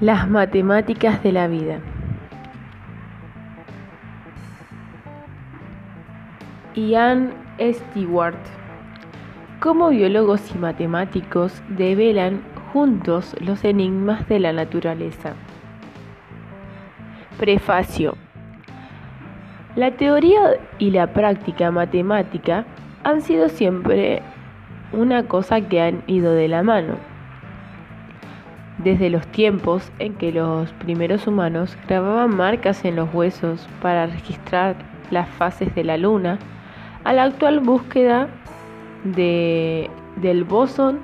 Las matemáticas de la vida. Ian Stewart. Como biólogos y matemáticos develan juntos los enigmas de la naturaleza. Prefacio. La teoría y la práctica matemática han sido siempre una cosa que han ido de la mano desde los tiempos en que los primeros humanos grababan marcas en los huesos para registrar las fases de la luna, a la actual búsqueda de, del bosón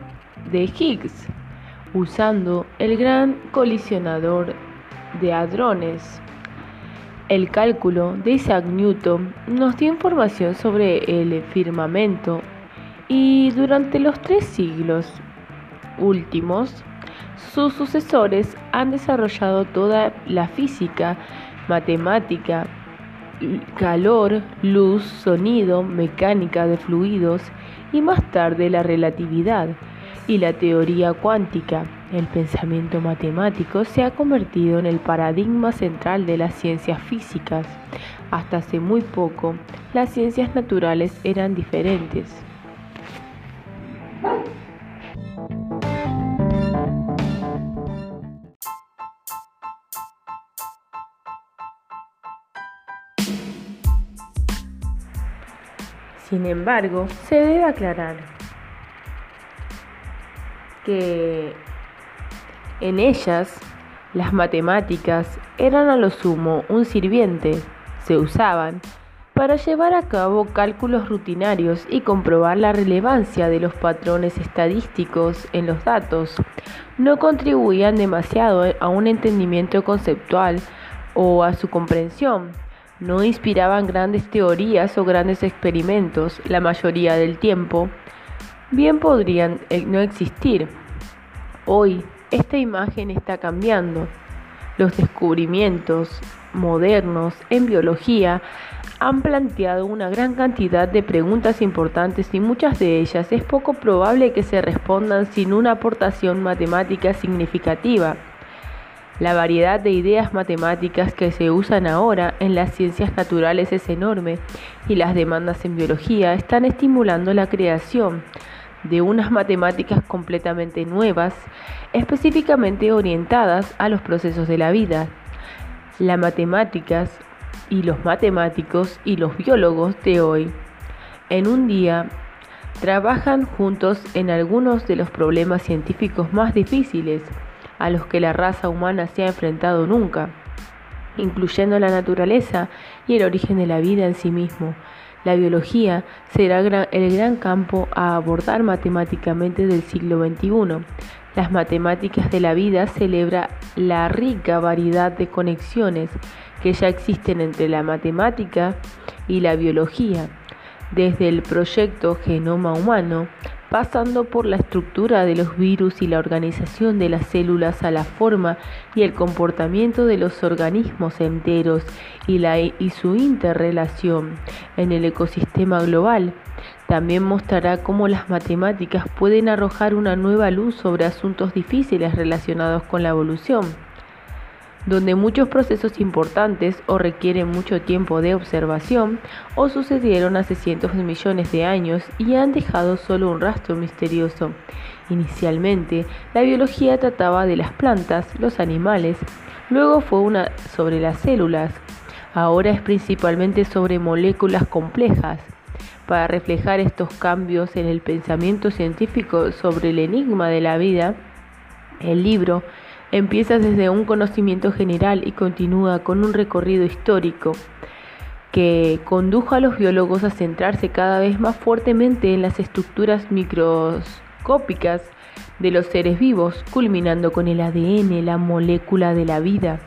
de Higgs, usando el gran colisionador de hadrones. El cálculo de Isaac Newton nos dio información sobre el firmamento y durante los tres siglos últimos sus sucesores han desarrollado toda la física, matemática, calor, luz, sonido, mecánica de fluidos y más tarde la relatividad y la teoría cuántica. El pensamiento matemático se ha convertido en el paradigma central de las ciencias físicas. Hasta hace muy poco, las ciencias naturales eran diferentes. Sin embargo, se debe aclarar que en ellas las matemáticas eran a lo sumo un sirviente, se usaban para llevar a cabo cálculos rutinarios y comprobar la relevancia de los patrones estadísticos en los datos. No contribuían demasiado a un entendimiento conceptual o a su comprensión no inspiraban grandes teorías o grandes experimentos la mayoría del tiempo, bien podrían eh, no existir. Hoy esta imagen está cambiando. Los descubrimientos modernos en biología han planteado una gran cantidad de preguntas importantes y muchas de ellas es poco probable que se respondan sin una aportación matemática significativa. La variedad de ideas matemáticas que se usan ahora en las ciencias naturales es enorme y las demandas en biología están estimulando la creación de unas matemáticas completamente nuevas, específicamente orientadas a los procesos de la vida. Las matemáticas y los matemáticos y los biólogos de hoy en un día trabajan juntos en algunos de los problemas científicos más difíciles a los que la raza humana se ha enfrentado nunca, incluyendo la naturaleza y el origen de la vida en sí mismo. La biología será el gran campo a abordar matemáticamente del siglo XXI. Las matemáticas de la vida celebra la rica variedad de conexiones que ya existen entre la matemática y la biología, desde el proyecto Genoma Humano pasando por la estructura de los virus y la organización de las células a la forma y el comportamiento de los organismos enteros y, su interrelación en el ecosistema global. También mostrará cómo las matemáticas pueden arrojar una nueva luz sobre asuntos difíciles relacionados con la evolución donde muchos procesos importantes o requieren mucho tiempo de observación o sucedieron hace cientos de millones de años y han dejado solo un rastro misterioso. Inicialmente, la biología trataba de las plantas, los animales, luego fue una sobre las células, ahora es principalmente sobre moléculas complejas. Para reflejar estos cambios en el pensamiento científico sobre el enigma de la vida, el libro Empieza desde un conocimiento general y continúa con un recorrido histórico que condujo a los biólogos a centrarse cada vez más fuertemente en las estructuras microscópicas de los seres vivos, culminando con el ADN, la molécula de la vida.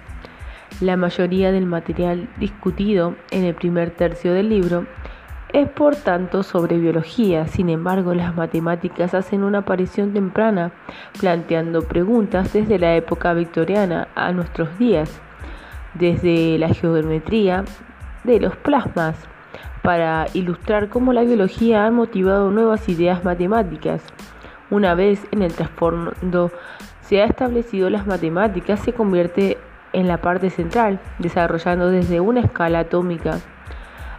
La mayoría del material discutido en el primer tercio del libro es por tanto sobre biología, sin embargo las matemáticas hacen una aparición temprana, planteando preguntas desde la época victoriana a nuestros días, desde la geometría de los plasmas, para ilustrar cómo la biología ha motivado nuevas ideas matemáticas. Una vez en el trasfondo se ha establecido las matemáticas se convierte en la parte central, desarrollando desde una escala atómica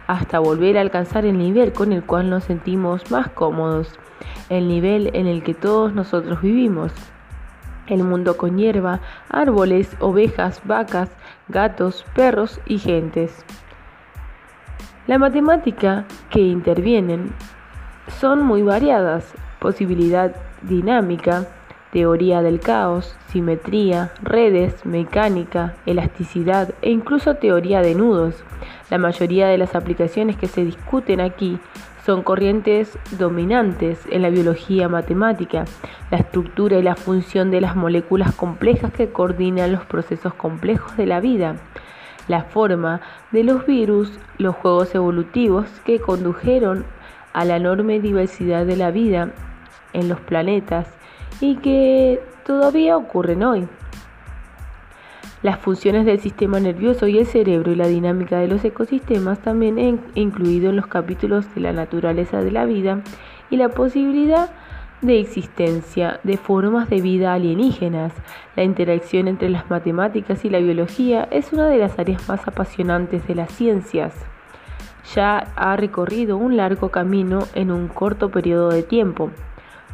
hasta volver a alcanzar el nivel con el cual nos sentimos más cómodos, el nivel en el que todos nosotros vivimos. El mundo con hierba, árboles, ovejas, vacas, gatos, perros y gentes. La matemática que intervienen son muy variadas, posibilidad dinámica, teoría del caos, simetría, redes, mecánica, elasticidad e incluso teoría de nudos. La mayoría de las aplicaciones que se discuten aquí son corrientes dominantes en la biología matemática, la estructura y la función de las moléculas complejas que coordinan los procesos complejos de la vida, la forma de los virus, los juegos evolutivos que condujeron a la enorme diversidad de la vida en los planetas y que todavía ocurren hoy. Las funciones del sistema nervioso y el cerebro y la dinámica de los ecosistemas también he incluido en los capítulos de la naturaleza de la vida y la posibilidad de existencia de formas de vida alienígenas. La interacción entre las matemáticas y la biología es una de las áreas más apasionantes de las ciencias. Ya ha recorrido un largo camino en un corto periodo de tiempo.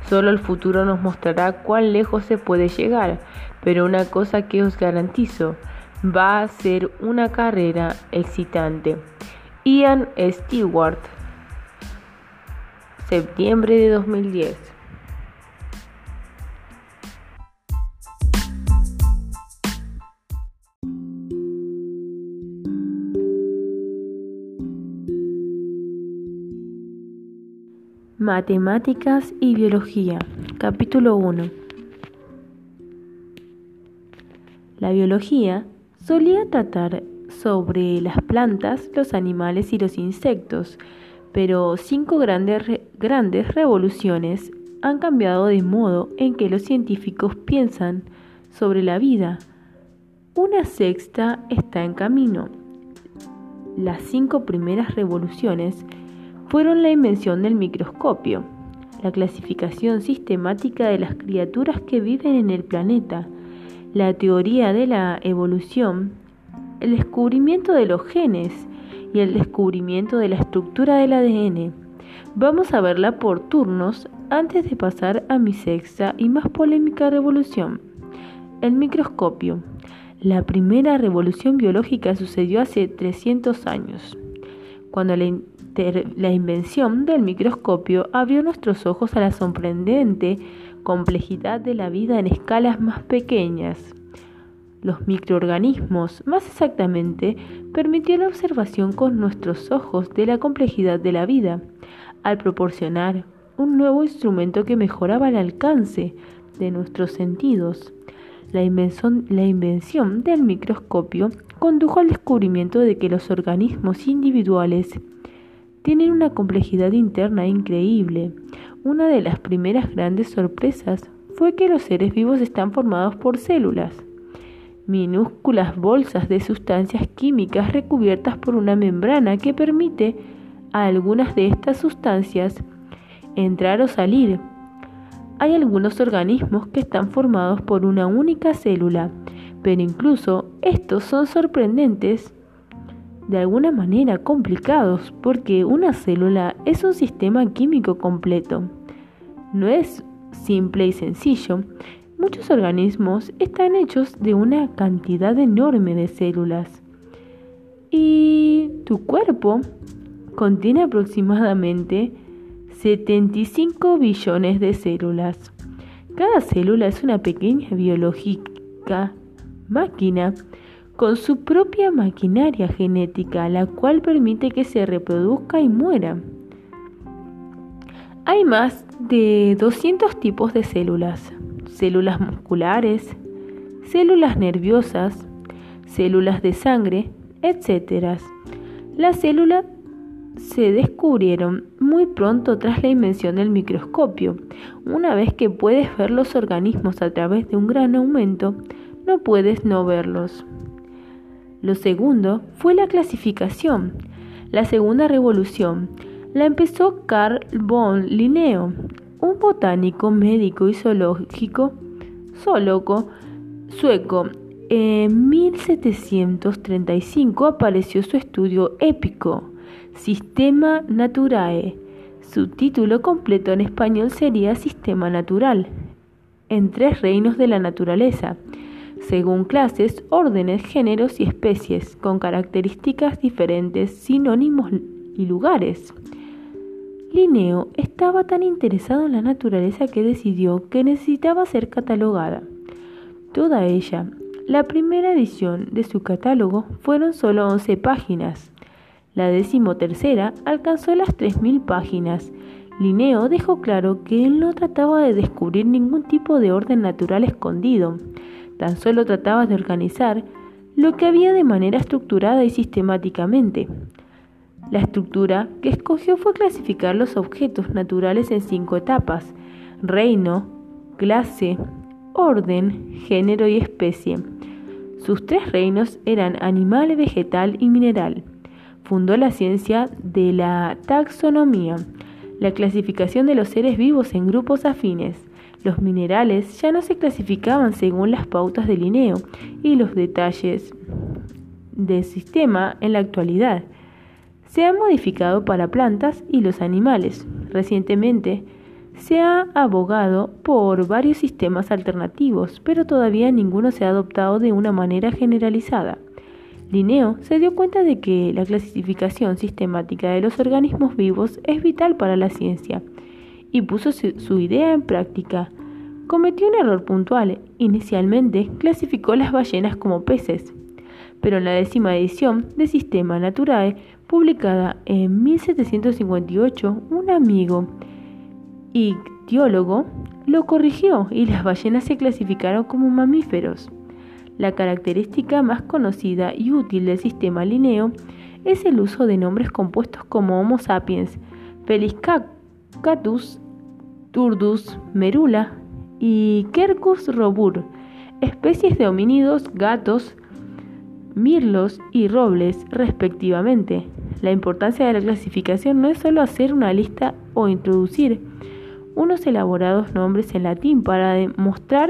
Solo el futuro nos mostrará cuán lejos se puede llegar, pero una cosa que os garantizo, va a ser una carrera excitante. Ian Stewart, septiembre de 2010. Matemáticas y Biología, capítulo 1. La biología solía tratar sobre las plantas, los animales y los insectos, pero cinco grandes, grandes revoluciones han cambiado de modo en que los científicos piensan sobre la vida. Una sexta está en camino. Las cinco primeras revoluciones fueron la invención del microscopio, la clasificación sistemática de las criaturas que viven en el planeta, la teoría de la evolución, el descubrimiento de los genes y el descubrimiento de la estructura del ADN. Vamos a verla por turnos antes de pasar a mi sexta y más polémica revolución, el microscopio. La primera revolución biológica sucedió hace 300 años, cuando la la invención del microscopio abrió nuestros ojos a la sorprendente complejidad de la vida en escalas más pequeñas. Los microorganismos, más exactamente, permitió la observación con nuestros ojos de la complejidad de la vida, al proporcionar un nuevo instrumento que mejoraba el alcance de nuestros sentidos. La invención, la invención del microscopio condujo al descubrimiento de que los organismos individuales tienen una complejidad interna increíble. Una de las primeras grandes sorpresas fue que los seres vivos están formados por células, minúsculas bolsas de sustancias químicas recubiertas por una membrana que permite a algunas de estas sustancias entrar o salir. Hay algunos organismos que están formados por una única célula, pero incluso estos son sorprendentes de alguna manera complicados porque una célula es un sistema químico completo. No es simple y sencillo. Muchos organismos están hechos de una cantidad enorme de células. Y tu cuerpo contiene aproximadamente 75 billones de células. Cada célula es una pequeña biológica máquina con su propia maquinaria genética, la cual permite que se reproduzca y muera. Hay más de 200 tipos de células, células musculares, células nerviosas, células de sangre, etc. Las células se descubrieron muy pronto tras la invención del microscopio. Una vez que puedes ver los organismos a través de un gran aumento, no puedes no verlos. Lo segundo fue la clasificación. La segunda revolución la empezó Carl von Linneo, un botánico, médico y zoológico, zoólogo sueco. En 1735 apareció su estudio épico, Sistema Naturae. Su título completo en español sería Sistema Natural, en tres reinos de la naturaleza, según clases, órdenes, géneros y especies, con características diferentes, sinónimos y lugares. Linneo estaba tan interesado en la naturaleza que decidió que necesitaba ser catalogada. Toda ella. La primera edición de su catálogo fueron solo 11 páginas. La decimotercera alcanzó las 3.000 páginas. Linneo dejó claro que él no trataba de descubrir ningún tipo de orden natural escondido, tan solo trataba de organizar lo que había de manera estructurada y sistemáticamente. La estructura que escogió fue clasificar los objetos naturales en cinco etapas, reino, clase, orden, género y especie. Sus tres reinos eran animal, vegetal y mineral. Fundó la ciencia de la taxonomía, la clasificación de los seres vivos en grupos afines. Los minerales ya no se clasificaban según las pautas de Linneo y los detalles del sistema en la actualidad se ha modificado para plantas y los animales. Recientemente se ha abogado por varios sistemas alternativos, pero todavía ninguno se ha adoptado de una manera generalizada. Linneo se dio cuenta de que la clasificación sistemática de los organismos vivos es vital para la ciencia y puso su idea en práctica. Cometió un error puntual. Inicialmente clasificó las ballenas como peces, pero en la décima edición de Sistema Naturae publicada en 1758, un amigo ictiólogo lo corrigió y las ballenas se clasificaron como mamíferos. La característica más conocida y útil del sistema Linneo es el uso de nombres compuestos como Homo sapiens, Feliscatus, Turdus, Merula y Quercus robur, especies de homínidos, gatos, mirlos y robles, respectivamente. La importancia de la clasificación no es solo hacer una lista o introducir unos elaborados nombres en latín para demostrar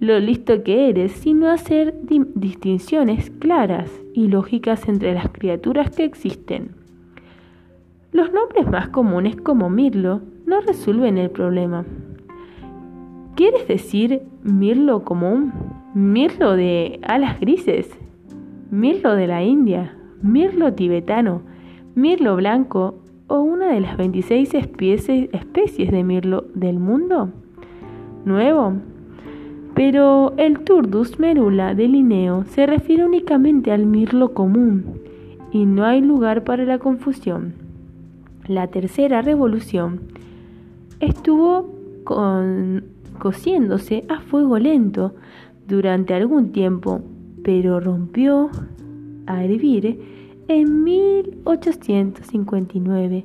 lo listo que eres, sino hacer distinciones claras y lógicas entre las criaturas que existen. Los nombres más comunes como mirlo no resuelven el problema. ¿Quieres decir mirlo común? ¿Mirlo de alas grises? ¿Mirlo de la India? ¿Mirlo tibetano? mirlo blanco o una de las 26 especies de mirlo del mundo? Nuevo. Pero el Turdus merula de Linneo se refiere únicamente al mirlo común y no hay lugar para la confusión. La tercera revolución estuvo cociéndose a fuego lento durante algún tiempo, pero rompió a hervir en 1859,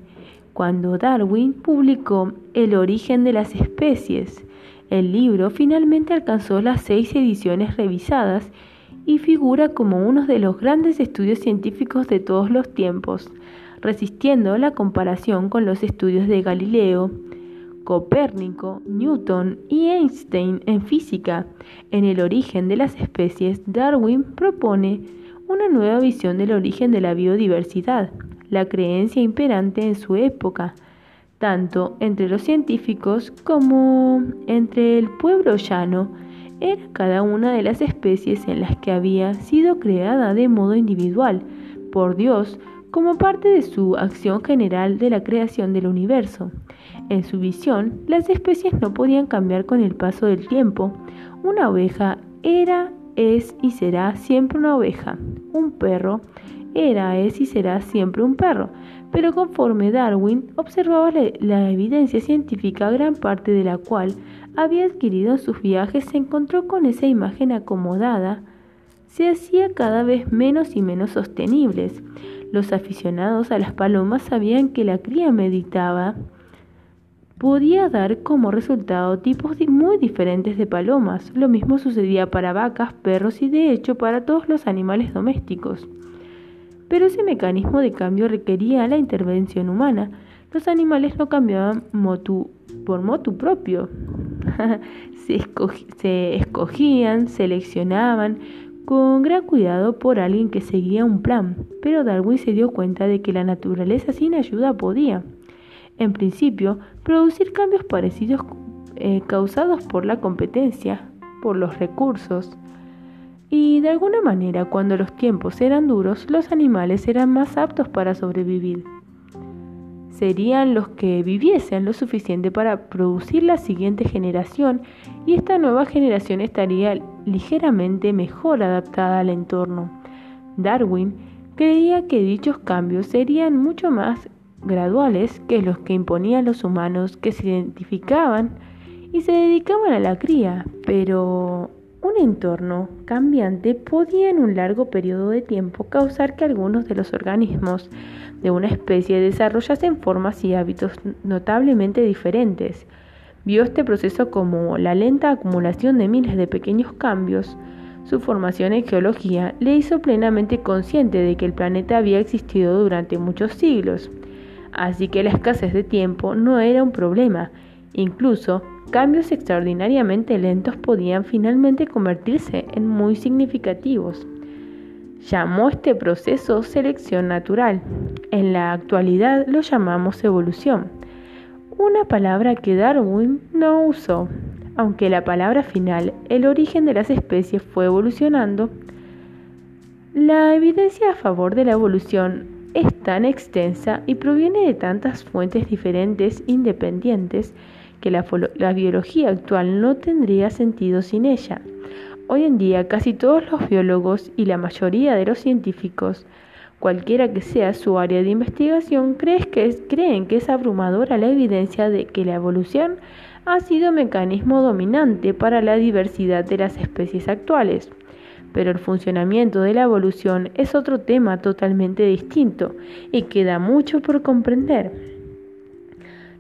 cuando Darwin publicó El origen de las especies. El libro finalmente alcanzó las seis ediciones revisadas y figura como uno de los grandes estudios científicos de todos los tiempos, resistiendo la comparación con los estudios de Galileo, Copérnico, Newton y Einstein en física. En el origen de las especies, Darwin propone una nueva visión del origen de la biodiversidad, la creencia imperante en su época, tanto entre los científicos como entre el pueblo llano, era cada una de las especies en las que había sido creada de modo individual por Dios como parte de su acción general de la creación del universo. En su visión, las especies no podían cambiar con el paso del tiempo. Una oveja era es y será siempre una oveja. Un perro era, es y será siempre un perro. Pero conforme Darwin observaba la, evidencia científica, gran parte de la cual había adquirido en sus viajes, se encontró con esa imagen acomodada, se hacía cada vez menos y menos sostenibles. Los aficionados a las palomas sabían que la cría meditaba podía dar como resultado tipos muy diferentes de palomas. Lo mismo sucedía para vacas, perros y de hecho para todos los animales domésticos. Pero ese mecanismo de cambio requería la intervención humana. Los animales no cambiaban motu, por motu propio. se, se escogían, seleccionaban con gran cuidado por alguien que seguía un plan, pero Darwin se dio cuenta de que la naturaleza sin ayuda podía, en principio, producir cambios parecidos eh, causados por la competencia, por los recursos. Y de alguna manera, cuando los tiempos eran duros, los animales eran más aptos para sobrevivir. Serían los que viviesen lo suficiente para producir la siguiente generación y esta nueva generación estaría ligeramente mejor adaptada al entorno. Darwin creía que dichos cambios serían mucho más graduales que los que imponían los humanos que se identificaban y se dedicaban a la cría, pero un entorno cambiante podía en un largo periodo de tiempo causar que algunos de los organismos de una especie desarrollasen formas y hábitos notablemente diferentes. Vio este proceso como la lenta acumulación de miles de pequeños cambios. Su formación en geología le hizo plenamente consciente de que el planeta había existido durante muchos siglos, así que la escasez de tiempo no era un problema. Incluso cambios extraordinariamente lentos podían finalmente convertirse en muy significativos. Llamó este proceso selección natural. En la actualidad lo llamamos evolución, una palabra que Darwin no usó. Aunque la palabra final, el origen de las especies, fue evolucionando, la evidencia a favor de la evolución es tan extensa y proviene de tantas fuentes diferentes, independientes, que la, biología actual no tendría sentido sin ella. Hoy en día casi todos los biólogos y la mayoría de los científicos, cualquiera que sea su área de investigación, creen que, es, abrumadora la evidencia de que la evolución ha sido mecanismo dominante para la diversidad de las especies actuales. Pero el funcionamiento de la evolución es otro tema totalmente distinto y queda mucho por comprender.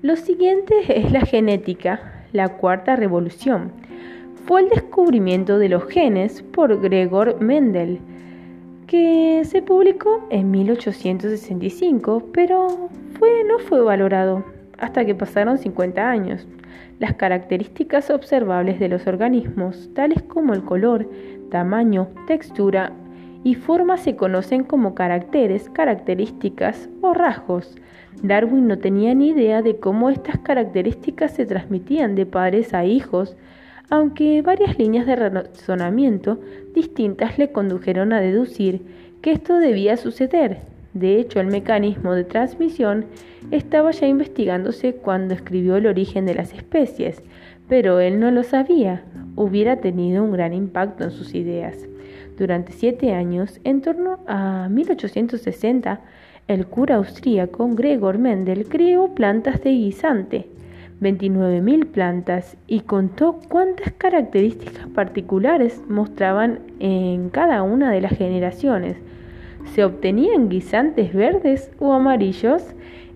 Lo siguiente es la genética, la cuarta revolución. Fue el descubrimiento de los genes por Gregor Mendel, que se publicó en 1865, pero no fue valorado hasta que pasaron 50 años. Las características observables de los organismos, tales como el color, tamaño, textura y forma, se conocen como caracteres, características o rasgos. Darwin no tenía ni idea de cómo estas características se transmitían de padres a hijos, aunque varias líneas de razonamiento distintas le condujeron a deducir que esto debía suceder. De hecho, el mecanismo de transmisión estaba ya investigándose cuando escribió El origen de las especies, pero él no lo sabía. Hubiera tenido un gran impacto en sus ideas. Durante siete años, en torno a 1860, el cura austríaco Gregor Mendel creó plantas de guisante, 29.000 plantas, y contó cuántas características particulares mostraban en cada una de las generaciones. ¿Se obtenían guisantes verdes o amarillos?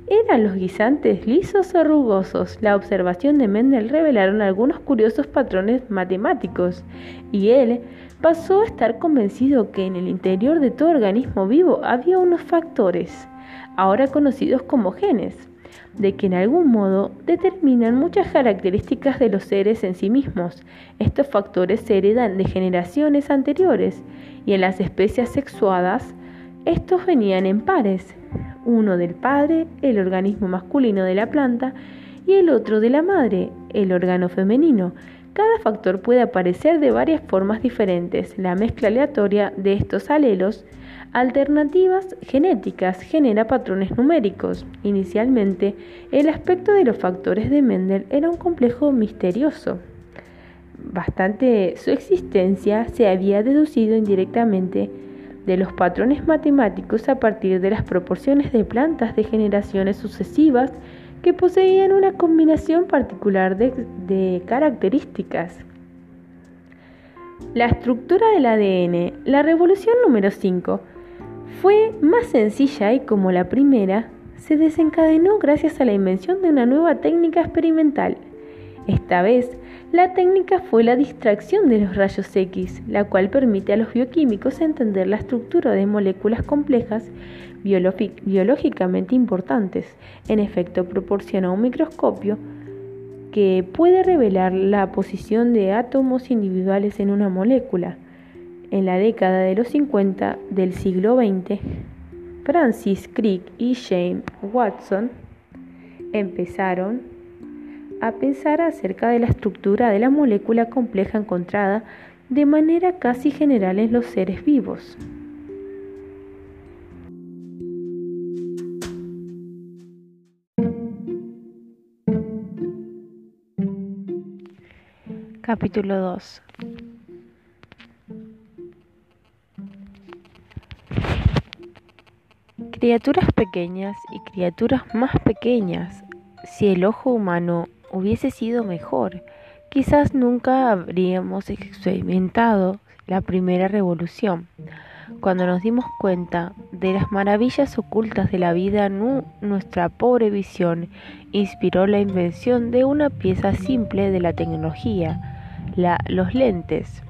¿Eran los guisantes lisos o rugosos? La observación de Mendel revelaron algunos curiosos patrones matemáticos, y él pasó a estar convencido que en el interior de todo organismo vivo había unos factores, ahora conocidos como genes, de que en algún modo determinan muchas características de los seres en sí mismos. Estos factores se heredan de generaciones anteriores y en las especies sexuadas estos venían en pares, uno del padre, el organismo masculino de la planta, y el otro de la madre, el órgano femenino. Cada factor puede aparecer de varias formas diferentes. La mezcla aleatoria de estos alelos alternativas genéticas genera patrones numéricos. Inicialmente, el aspecto de los factores de Mendel era un complejo misterioso. Bastante su existencia se había deducido indirectamente de los patrones matemáticos a partir de las proporciones de plantas de generaciones sucesivas que poseían una combinación particular de, características. La estructura del ADN, la revolución número 5, fue más sencilla y como la primera, se desencadenó gracias a la invención de una nueva técnica experimental. Esta vez, la técnica fue la distracción de los rayos X, la cual permite a los bioquímicos entender la estructura de moléculas complejas biológicamente importantes. En efecto, proporciona un microscopio que puede revelar la posición de átomos individuales en una molécula. En la década de los 50 del siglo XX, Francis Crick y James Watson empezaron a pensar acerca de la estructura de la molécula compleja encontrada de manera casi general en los seres vivos. Capítulo 2 Criaturas pequeñas y criaturas más pequeñas. Si el ojo humano hubiese sido mejor, quizás nunca habríamos experimentado la primera revolución. Cuando nos dimos cuenta de las maravillas ocultas de la vida, nuestra pobre visión inspiró la invención de una pieza simple de la tecnología, los lentes.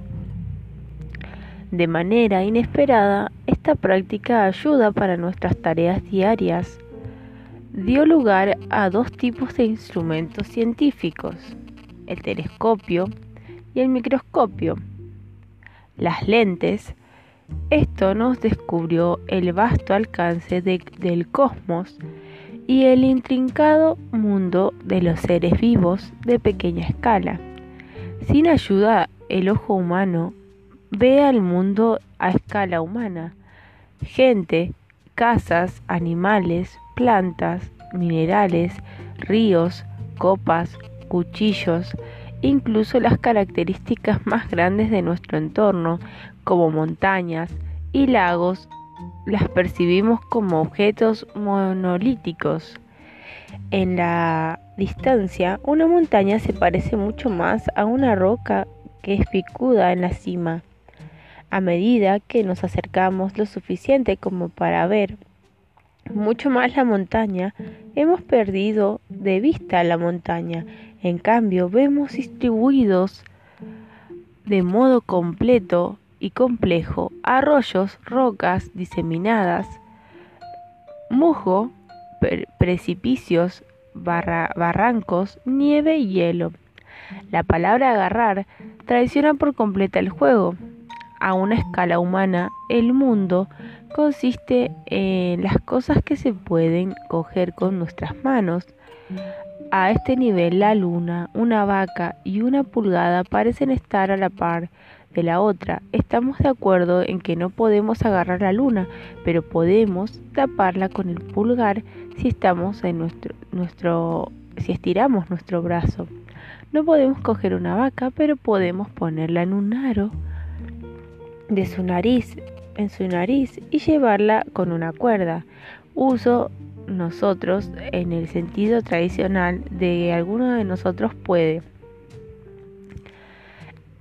De manera inesperada, esta práctica ayuda para nuestras tareas diarias dio lugar a dos tipos de instrumentos científicos, el telescopio y el microscopio. Las lentes, esto nos descubrió el vasto alcance del cosmos y el intrincado mundo de los seres vivos de pequeña escala. Sin ayuda, el ojo humano ve al mundo a escala humana, gente, casas, animales, plantas, minerales, ríos, copas, cuchillos, incluso las características más grandes de nuestro entorno, como montañas y lagos, las percibimos como objetos monolíticos. En la distancia, una montaña se parece mucho más a una roca que es picuda en la cima. A medida que nos acercamos lo suficiente como para ver mucho más la montaña, hemos perdido de vista la montaña. En cambio, vemos distribuidos de modo completo y complejo arroyos, rocas diseminadas, musgo, precipicios, barrancos, nieve y hielo. La palabra agarrar traiciona por completa el juego. A una escala humana, el mundo consiste en las cosas que se pueden coger con nuestras manos. A este nivel la luna, una vaca y una pulgada parecen estar a la par de la otra. Estamos de acuerdo en que no podemos agarrar la luna, pero podemos taparla con el pulgar si estamos en nuestro, nuestro si estiramos nuestro brazo. No podemos coger una vaca, pero podemos ponerla en un aro de su nariz en su nariz y llevarla con una cuerda. Uso nosotros en el sentido tradicional de que alguno de nosotros puede.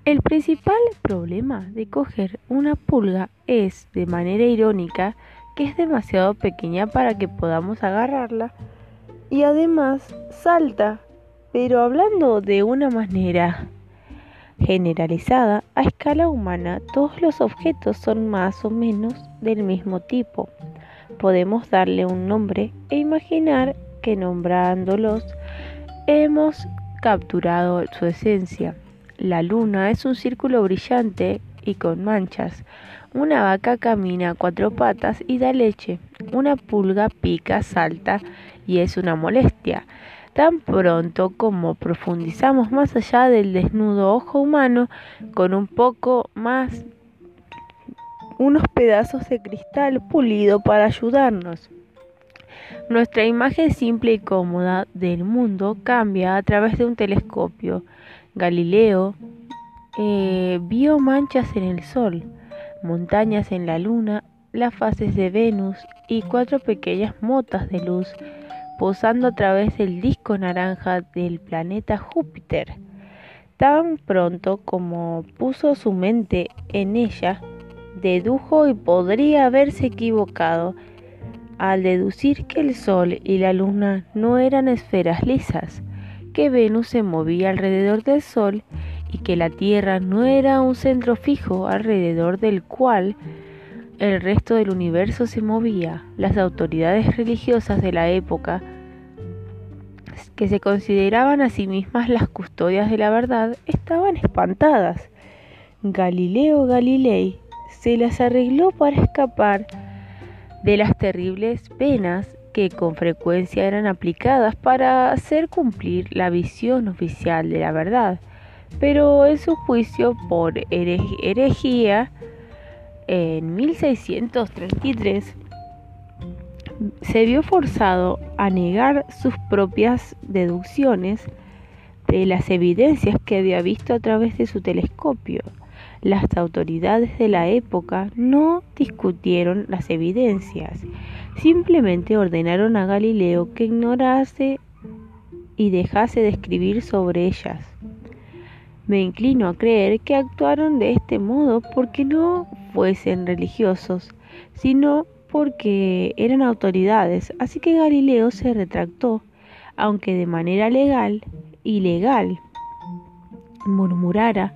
El principal problema de coger una pulga es, de manera irónica, que es demasiado pequeña para que podamos agarrarla y además salta, pero hablando de una manera generalizada, a escala humana todos los objetos son más o menos del mismo tipo. Podemos darle un nombre e imaginar que nombrándolos hemos capturado su esencia. La luna es un círculo brillante y con manchas. Una vaca camina a cuatro patas y da leche. Una pulga pica, salta y es una molestia. Tan pronto como profundizamos más allá del desnudo ojo humano, con un poco más unos pedazos de cristal pulido para ayudarnos. Nuestra imagen simple y cómoda del mundo cambia a través de un telescopio. Galileo eh, vio manchas en el Sol, montañas en la Luna, las fases de Venus y cuatro pequeñas motas de luz posando a través del disco naranja del planeta Júpiter. Tan pronto como puso su mente en ella, dedujo y podría haberse equivocado al deducir que el Sol y la Luna no eran esferas lisas, que Venus se movía alrededor del Sol y que la Tierra no era un centro fijo alrededor del cual el resto del universo se movía. Las autoridades religiosas de la época que se consideraban a sí mismas las custodias de la verdad, estaban espantadas. Galileo Galilei se las arregló para escapar de las terribles penas que con frecuencia eran aplicadas para hacer cumplir la visión oficial de la verdad, pero en su juicio por herejía en 1633 se vio forzado a negar sus propias deducciones de las evidencias que había visto a través de su telescopio. Las autoridades de la época no discutieron las evidencias, simplemente ordenaron a Galileo que ignorase y dejase de escribir sobre ellas. Me inclino a creer que actuaron de este modo porque no fuesen religiosos, sino porque eran autoridades, así que Galileo se retractó, aunque de manera legal, ilegal, murmurara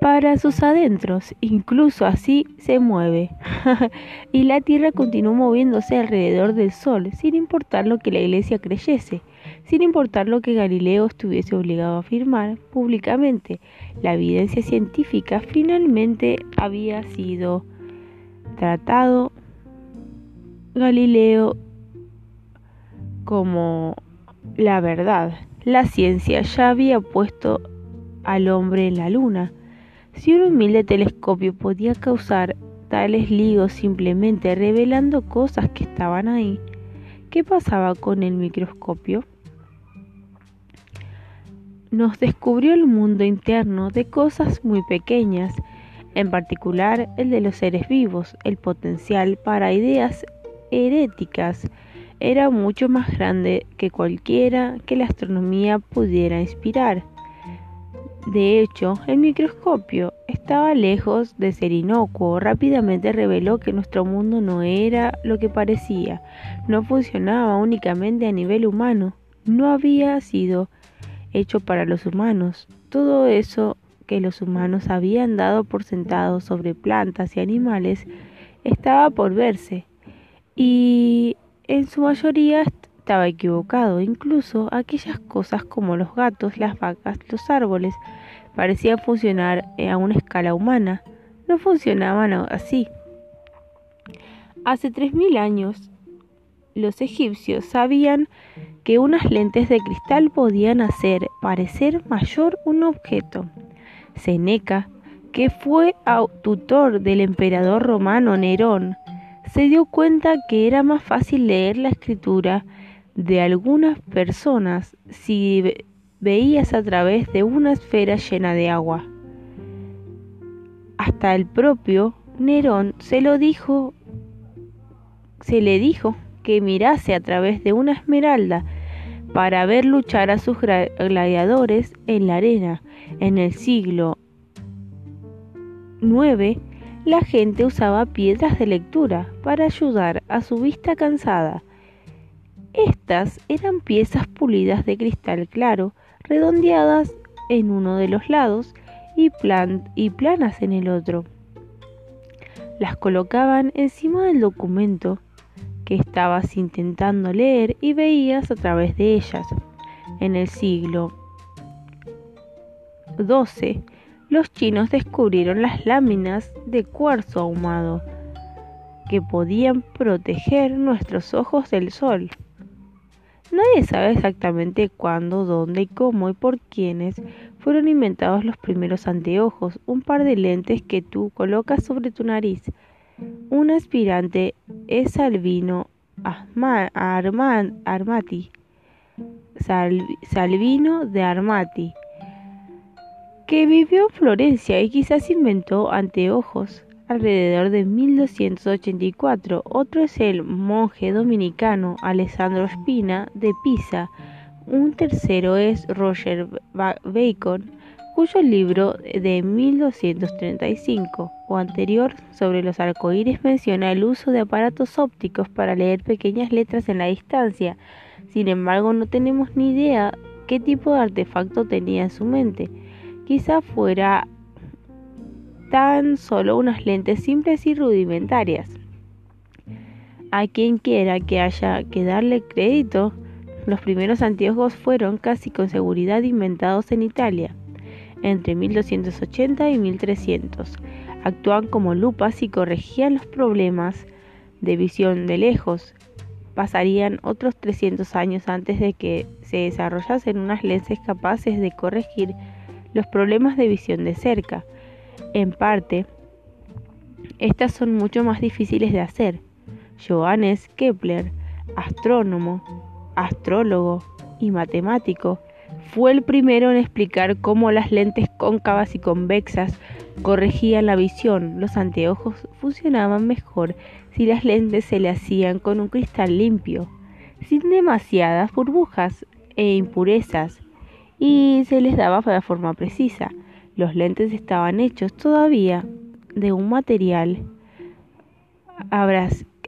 para sus adentros, incluso así se mueve. y la Tierra continuó moviéndose alrededor del Sol, sin importar lo que la Iglesia creyese, sin importar lo que Galileo estuviese obligado a afirmar públicamente. La evidencia científica finalmente había sido tratado Galileo como la verdad. La ciencia ya había puesto al hombre en la luna. Si un humilde telescopio podía causar tales ligos simplemente revelando cosas que estaban ahí, ¿qué pasaba con el microscopio? Nos descubrió el mundo interno de cosas muy pequeñas, en particular el de los seres vivos, el potencial para ideas heréticas era mucho más grande que cualquiera que la astronomía pudiera inspirar. De hecho, el microscopio estaba lejos de ser inocuo. Rápidamente reveló que nuestro mundo no era lo que parecía, no funcionaba únicamente a nivel humano, no había sido hecho para los humanos. Todo eso que los humanos habían dado por sentado sobre plantas y animales estaba por verse y en su mayoría estaba equivocado. Incluso aquellas cosas como los gatos, las vacas, los árboles parecían funcionar a una escala humana. No funcionaban así. Hace 3.000 años, los egipcios sabían que unas lentes de cristal podían hacer parecer mayor un objeto. Seneca, que fue tutor del emperador romano Nerón, se dio cuenta que era más fácil leer la escritura de algunas personas si veías a través de una esfera llena de agua. Hasta el propio Nerón se lo dijo, se le dijo que mirase a través de una esmeralda para ver luchar a sus gladiadores en la arena en el siglo IX la gente usaba piedras de lectura para ayudar a su vista cansada. Estas eran piezas pulidas de cristal claro, redondeadas en uno de los lados y, planas en el otro. Las colocaban encima del documento estabas intentando leer y veías a través de ellas. En el siglo XII, los chinos descubrieron las láminas de cuarzo ahumado que podían proteger nuestros ojos del sol. Nadie sabe exactamente cuándo, dónde, cómo y por quiénes fueron inventados los primeros anteojos, un par de lentes que tú colocas sobre tu nariz. Un aspirante es Salvino Armati, Salvino de Armati, que vivió en Florencia y quizás inventó anteojos alrededor de 1284. Otro es el monje dominicano Alessandro Spina de Pisa. Un tercero es Roger Bacon, cuyo libro de 1235 o anterior sobre los arcoíris menciona el uso de aparatos ópticos para leer pequeñas letras en la distancia. Sin embargo, no tenemos ni idea qué tipo de artefacto tenía en su mente. Quizá fuera tan solo unas lentes simples y rudimentarias. A quien quiera que haya que darle crédito, los primeros anteojos fueron casi con seguridad inventados en Italia, entre 1280 y 1300. Actuaban como lupas y corregían los problemas de visión de lejos. Pasarían otros 300 años antes de que se desarrollasen unas lentes capaces de corregir los problemas de visión de cerca. En parte, estas son mucho más difíciles de hacer. Johannes Kepler, astrónomo, astrólogo y matemático, fue el primero en explicar cómo las lentes cóncavas y convexas corregían la visión. Los anteojos funcionaban mejor si las lentes se le hacían con un cristal limpio, sin demasiadas burbujas e impurezas, y se les daba de forma precisa. Los lentes estaban hechos todavía de un material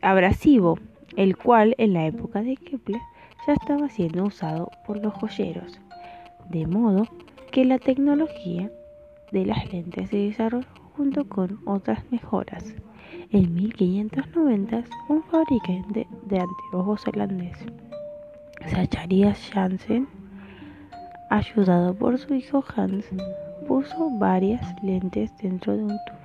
abrasivo, el cual en la época de Kepler ya estaba siendo usado por los joyeros, de modo que la tecnología de las lentes se desarrolló junto con otras mejoras. En 1590, un fabricante de anteojos holandés, Zacharias Janssen, ayudado por su hijo Hans, puso varias lentes dentro de un tubo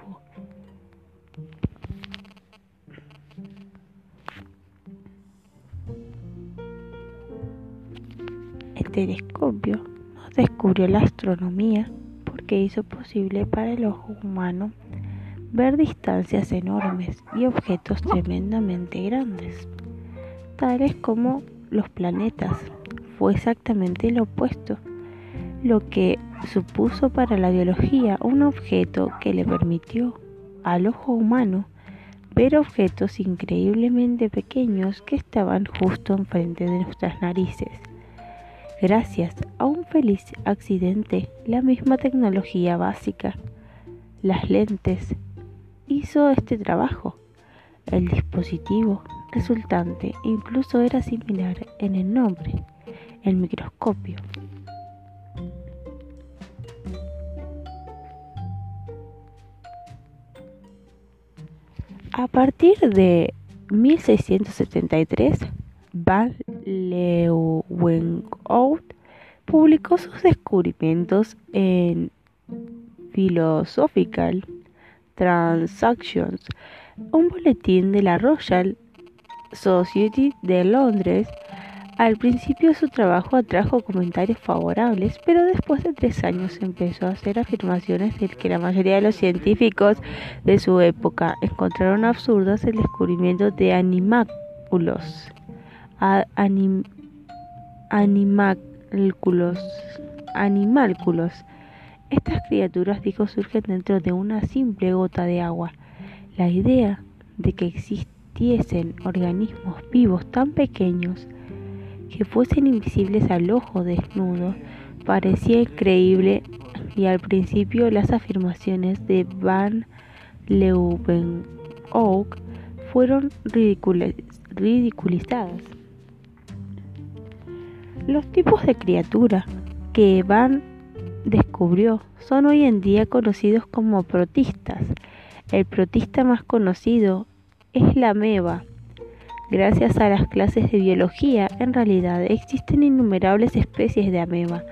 telescopio no descubrió la astronomía porque hizo posible para el ojo humano ver distancias enormes y objetos tremendamente grandes, tales como los planetas. Fue exactamente lo opuesto, lo que supuso para la biología un objeto que le permitió al ojo humano ver objetos increíblemente pequeños que estaban justo enfrente de nuestras narices Gracias a un feliz accidente, la misma tecnología básica, las lentes, hizo este trabajo. El dispositivo resultante incluso era similar en el nombre, el microscopio. A partir de 1673, Van Leeuwenhoek publicó sus descubrimientos en Philosophical Transactions, un boletín de la Royal Society de Londres. Al principio su trabajo atrajo comentarios favorables, pero después de tres años empezó a hacer afirmaciones de que la mayoría de los científicos de su época encontraron absurdas el descubrimiento de animáculos animálculos. animálculos. Estas criaturas, dijo, surgen dentro de una simple gota de agua. La idea de que existiesen organismos vivos tan pequeños que fuesen invisibles al ojo desnudo parecía increíble y al principio las afirmaciones de Van Leeuwenhoek fueron ridiculizadas. Los tipos de criatura que Van descubrió son hoy en día conocidos como protistas. El protista más conocido es la ameba. Gracias a las clases de biología, en realidad existen innumerables especies de ameba.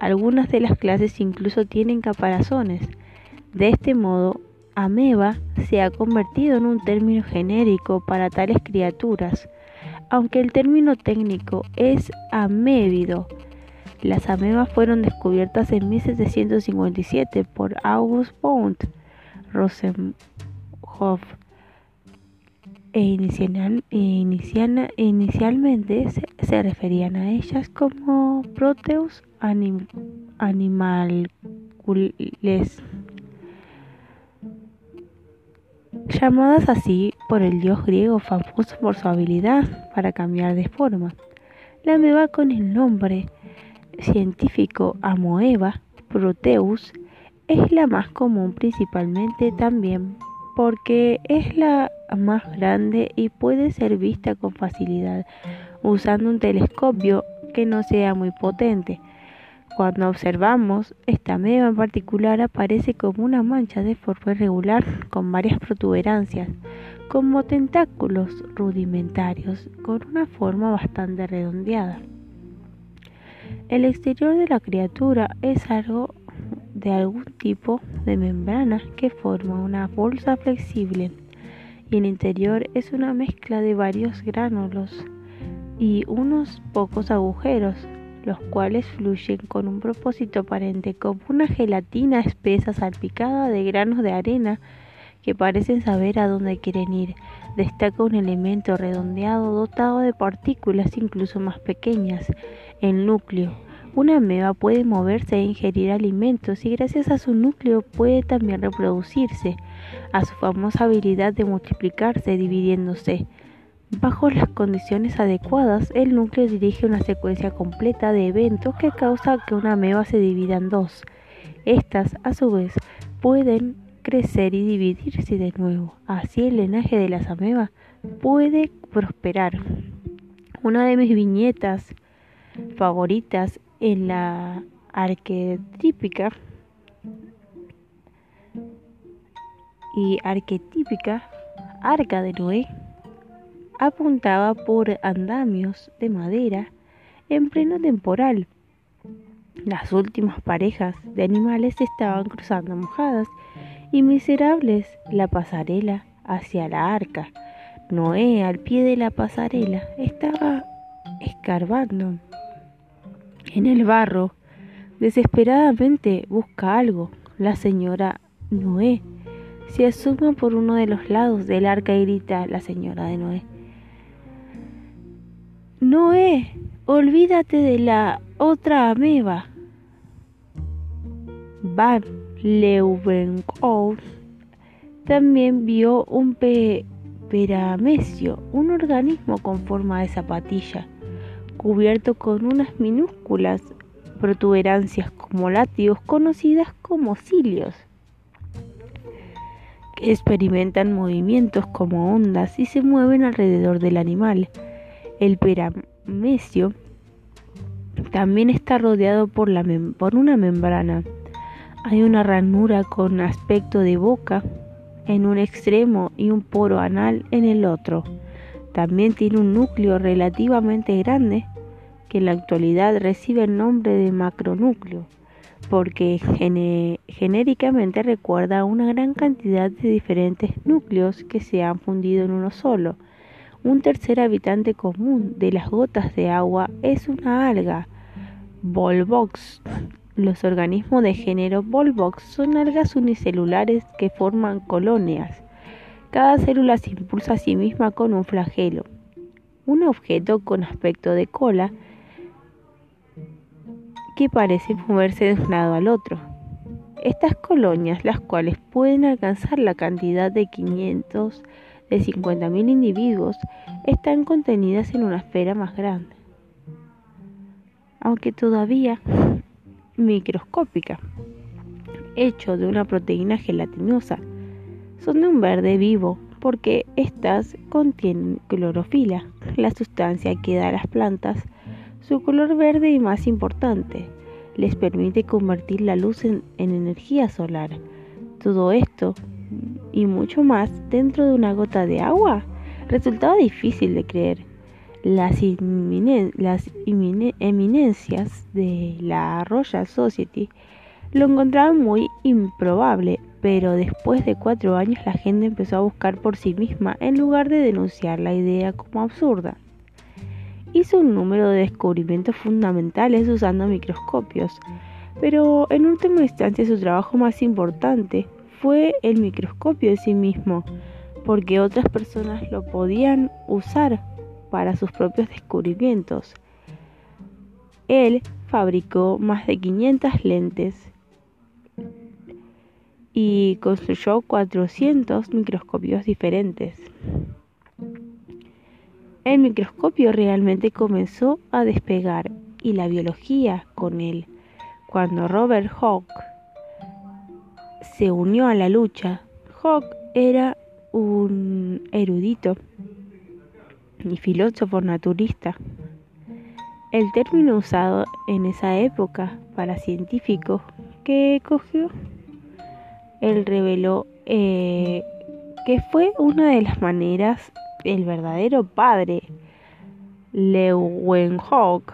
Algunas de las clases incluso tienen caparazones. De este modo, ameba se ha convertido en un término genérico para tales criaturas aunque el término técnico es amébido. Las amebas fueron descubiertas en 1757 por August von Rosenhoff e, inicialmente se, referían a ellas como Proteus animalcules llamadas así por el dios griego famoso por su habilidad para cambiar de forma. La ameba con el nombre científico Amoeba proteus es la más común principalmente también porque es la más grande y puede ser vista con facilidad usando un telescopio que no sea muy potente. Cuando observamos, esta ameba en particular aparece como una mancha de forma irregular con varias protuberancias, como tentáculos rudimentarios con una forma bastante redondeada. El exterior de la criatura es algo de algún tipo de membrana que forma una bolsa flexible y el interior es una mezcla de varios gránulos y unos pocos agujeros, los cuales fluyen con un propósito aparente como una gelatina espesa salpicada de granos de arena que parecen saber a dónde quieren ir. Destaca un elemento redondeado dotado de partículas incluso más pequeñas, el núcleo una ameba puede moverse e ingerir alimentos y gracias a su núcleo puede también reproducirse, a su famosa habilidad de multiplicarse dividiéndose. Bajo las condiciones adecuadas, el núcleo dirige una secuencia completa de eventos que causa que una ameba se divida en dos. Estas, a su vez, pueden crecer y dividirse de nuevo. Así el linaje de las amebas puede prosperar. Una de mis viñetas favoritas en la arquetípica y arquetípica arca de Noé apuntaba por andamios de madera en pleno temporal. Las últimas parejas de animales estaban cruzando mojadas y miserables la pasarela hacia la arca. Noé, al pie de la pasarela, estaba escarbando en el barro. Desesperadamente busca algo. La señora Noé se asoma por uno de los lados del arca y grita la señora de Noé. Noé, olvídate de la otra ameba. Van Leeuwenhoek también vio un pe un organismo con forma de zapatilla cubierto con unas minúsculas protuberancias como látigos conocidas como cilios, que experimentan movimientos como ondas y se mueven alrededor del animal. El peramecio también está rodeado por una membrana. Hay una ranura con aspecto de boca en un extremo y un poro anal en el otro. También tiene un núcleo relativamente grande que en la actualidad recibe el nombre de macronúcleo, porque genéricamente recuerda a una gran cantidad de diferentes núcleos que se han fundido en uno solo. Un tercer habitante común de las gotas de agua es una alga, Volvox. Los organismos de género Volvox son algas unicelulares que forman colonias. Cada célula se impulsa a sí misma con un flagelo. Un objeto con aspecto de cola que parecen moverse de un lado al otro. Estas colonias, las cuales pueden alcanzar la cantidad de 500 de 50.000 individuos, están contenidas en una esfera más grande, aunque todavía microscópica, hecho de una proteína gelatinosa. Son de un verde vivo porque éstas contienen clorofila, la sustancia que da a las plantas su color verde y más importante, les permite convertir la luz en, energía solar. Todo esto y mucho más dentro de una gota de agua resultaba difícil de creer. Las, eminencias de la Royal Society lo encontraban muy improbable, pero después de cuatro años la gente empezó a buscar por sí misma en lugar de denunciar la idea como absurda hizo un número de descubrimientos fundamentales usando microscopios, pero en última instancia su trabajo más importante fue el microscopio en sí mismo, porque otras personas lo podían usar para sus propios descubrimientos. Él fabricó más de 500 lentes y construyó 400 microscopios diferentes el microscopio realmente comenzó a despegar y la biología con él. Cuando Robert Hooke se unió a la lucha, Hooke era un erudito y filósofo naturista. El término usado en esa época para científicos que cogió, él reveló eh, que fue una de las maneras el verdadero padre Leeuwenhoek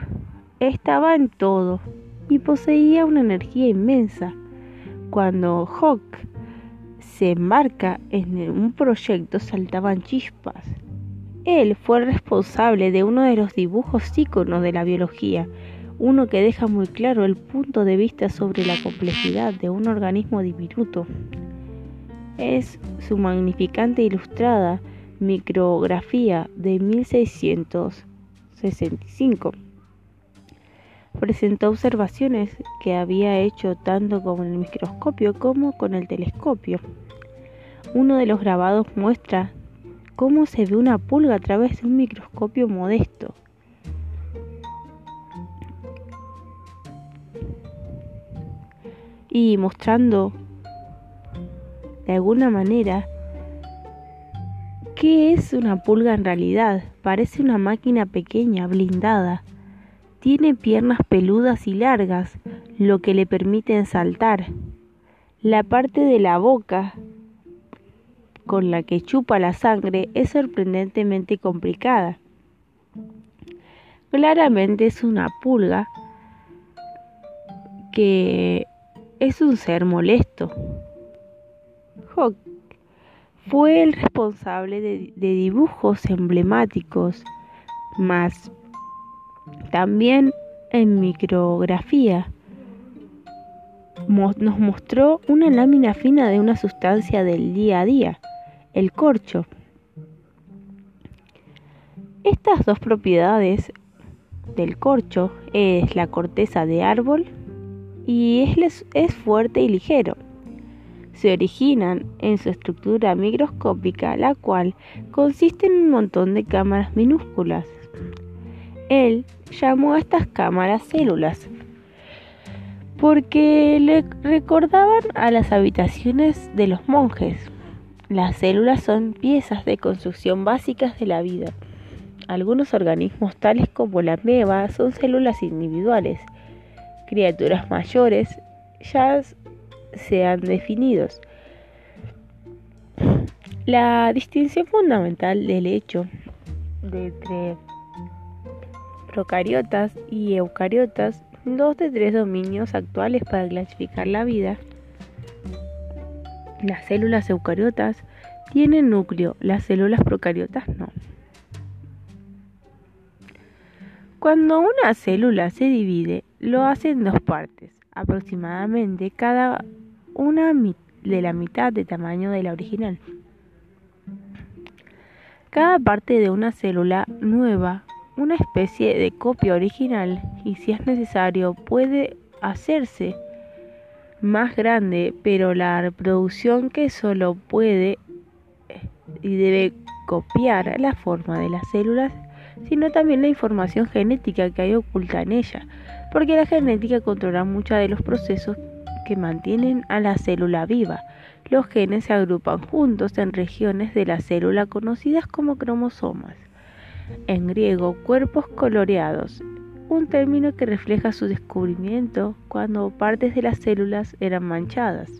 estaba en todo y poseía una energía inmensa. Cuando Hawk se embarca en un proyecto saltaban chispas. Él fue responsable de uno de los dibujos íconos de la biología, uno que deja muy claro el punto de vista sobre la complejidad de un organismo diminuto. Es su magnificante ilustrada micrografía de 1665 presentó observaciones que había hecho tanto con el microscopio como con el telescopio. Uno de los grabados muestra cómo se ve una pulga a través de un microscopio modesto. Y mostrando de alguna manera qué es una pulga en realidad. Parece una máquina pequeña, blindada, tiene piernas peludas y largas, lo que le permiten saltar. La parte de la boca con la que chupa la sangre es sorprendentemente complicada. Claramente es una pulga que es un ser molesto. Hawk fue el responsable de, de dibujos emblemáticos más también en micrografía nos mostró una lámina fina de una sustancia del día a día, el corcho. Estas dos propiedades del corcho es la corteza de árbol y es, fuerte y ligero. Se originan en su estructura microscópica, la cual consiste en un montón de cámaras minúsculas él llamó a estas cámaras células porque le recordaban a las habitaciones de los monjes. Las células son piezas de construcción básicas de la vida. Algunos organismos tales como la meba son células individuales. Criaturas mayores ya se han definido. La distinción fundamental del hecho de entre procariotas y eucariotas, dos de tres dominios actuales para clasificar la vida. Las células eucariotas tienen núcleo, las células procariotas no. Cuando una célula se divide, lo hace en dos partes, aproximadamente cada una de la mitad de tamaño de la original. Cada parte de una célula nueva una especie de copia original y si es necesario puede hacerse más grande, pero la reproducción que solo puede y debe copiar la forma de las células, sino también la información genética que hay oculta en ella, porque la genética controla muchos de los procesos que mantienen a la célula viva. Los genes se agrupan juntos en regiones de la célula conocidas como cromosomas en griego cuerpos coloreados, un término que refleja su descubrimiento cuando partes de las células eran manchadas.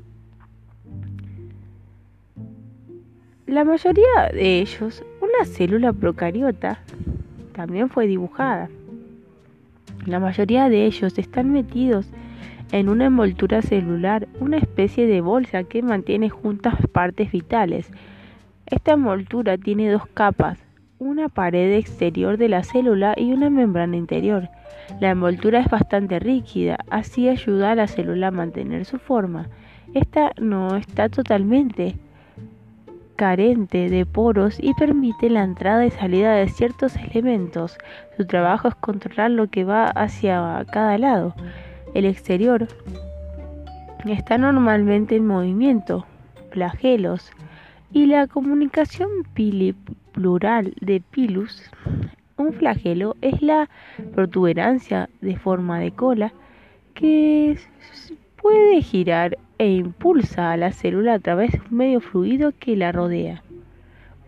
La mayoría de ellos, una célula procariota, también fue dibujada. La mayoría de ellos están metidos en una envoltura celular, una especie de bolsa que mantiene juntas partes vitales. Esta envoltura tiene dos capas, una pared exterior de la célula y una membrana interior. La envoltura es bastante rígida, así ayuda a la célula a mantener su forma. Esta no está totalmente carente de poros y permite la entrada y salida de ciertos elementos. Su trabajo es controlar lo que va hacia cada lado. El exterior está normalmente en movimiento, flagelos, y la comunicación plural de pilus, un flagelo, es la protuberancia de forma de cola que puede girar e impulsa a la célula a través de un medio fluido que la rodea.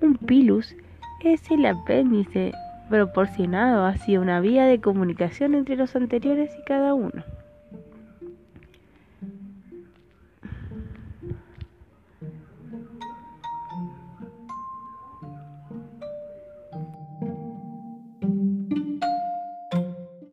Un pilus es el apéndice proporcionado hacia una vía de comunicación entre los anteriores y cada uno.